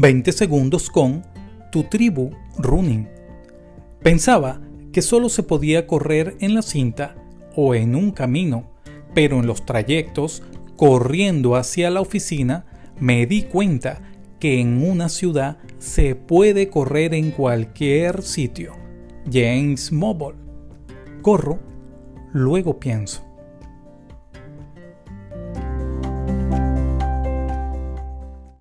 20 segundos con Tu Tribu Running. Pensaba que solo se podía correr en la cinta o en un camino, pero en los trayectos, corriendo hacia la oficina, me di cuenta que en una ciudad se puede correr en cualquier sitio. James Mobile. Corro, luego pienso.